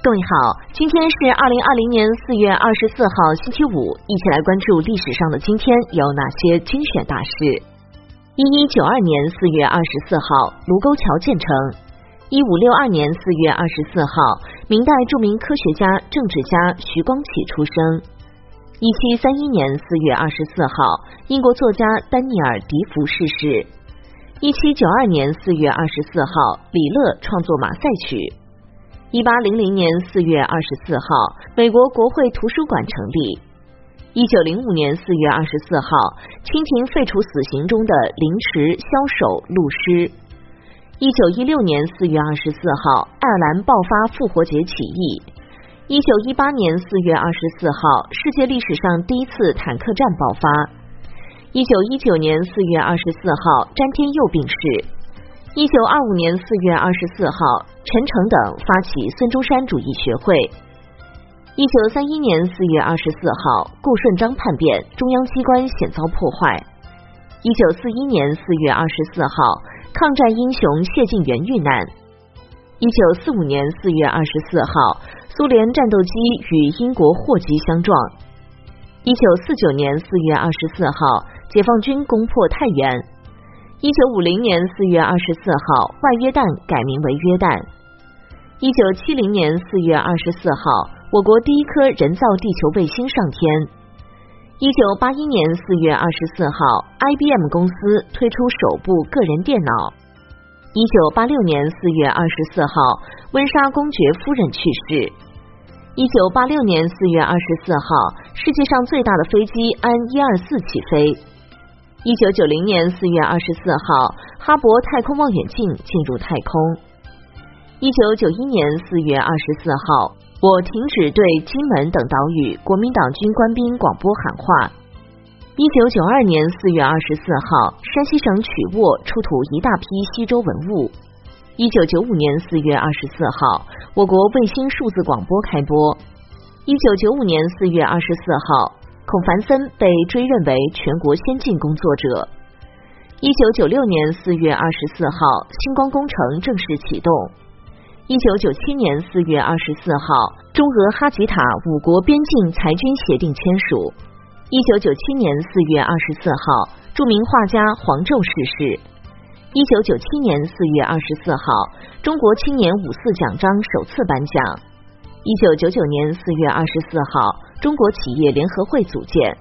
各位好，今天是二零二零年四月二十四号，星期五，一起来关注历史上的今天有哪些精选大事。一一九二年四月二十四号，卢沟桥建成。一五六二年四月二十四号，明代著名科学家、政治家徐光启出生。一七三一年四月二十四号，英国作家丹尼尔·迪福逝世。一七九二年四月二十四号，李乐创作《马赛曲》。一八零零年四月二十四号，美国国会图书馆成立。一九零五年四月二十四号，清廷废除死刑中的凌迟、枭首、戮尸。一九一六年四月二十四号，爱尔兰爆发复活节起义。一九一八年四月二十四号，世界历史上第一次坦克战爆发。一九一九年四月二十四号，詹天佑病逝。一九二五年四月二十四号，陈诚等发起孙中山主义学会。一九三一年四月二十四号，顾顺章叛变，中央机关险遭破坏。一九四一年四月二十四号，抗战英雄谢晋元遇难。一九四五年四月二十四号，苏联战斗机与英国货机相撞。一九四九年四月二十四号，解放军攻破太原。一九五零年四月二十四号，外约旦改名为约旦。一九七零年四月二十四号，我国第一颗人造地球卫星上天。一九八一年四月二十四号，IBM 公司推出首部个人电脑。一九八六年四月二十四号，温莎公爵夫人去世。一九八六年四月二十四号，世界上最大的飞机安一二四起飞。一九九零年四月二十四号，哈勃太空望远镜进入太空。一九九一年四月二十四号，我停止对金门等岛屿国民党军官兵广播喊话。一九九二年四月二十四号，山西省曲沃出土一大批西周文物。一九九五年四月二十四号，我国卫星数字广播开播。一九九五年四月二十四号。孔繁森被追认为全国先进工作者。一九九六年四月二十四号，星光工程正式启动。一九九七年四月二十四号，中俄哈吉塔五国边境裁军协定签署。一九九七年四月二十四号，著名画家黄胄逝世。一九九七年四月二十四号，中国青年五四奖章首次颁奖。一九九九年四月二十四号。中国企业联合会组建。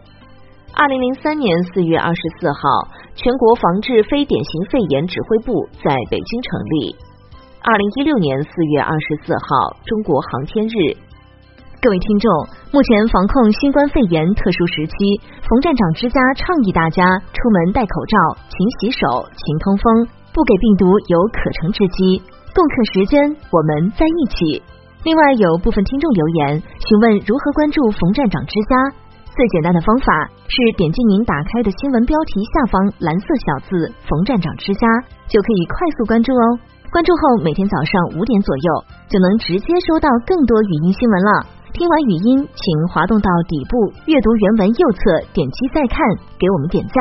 二零零三年四月二十四号，全国防治非典型肺炎指挥部在北京成立。二零一六年四月二十四号，中国航天日。各位听众，目前防控新冠肺炎特殊时期，冯站长之家倡议大家出门戴口罩、勤洗手、勤通风，不给病毒有可乘之机。共克时间，我们在一起。另外，有部分听众留言请问如何关注冯站长之家。最简单的方法是点击您打开的新闻标题下方蓝色小字“冯站长之家”，就可以快速关注哦。关注后，每天早上五点左右就能直接收到更多语音新闻了。听完语音，请滑动到底部阅读原文右侧，点击再看，给我们点赞，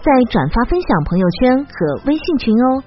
再转发分享朋友圈和微信群哦。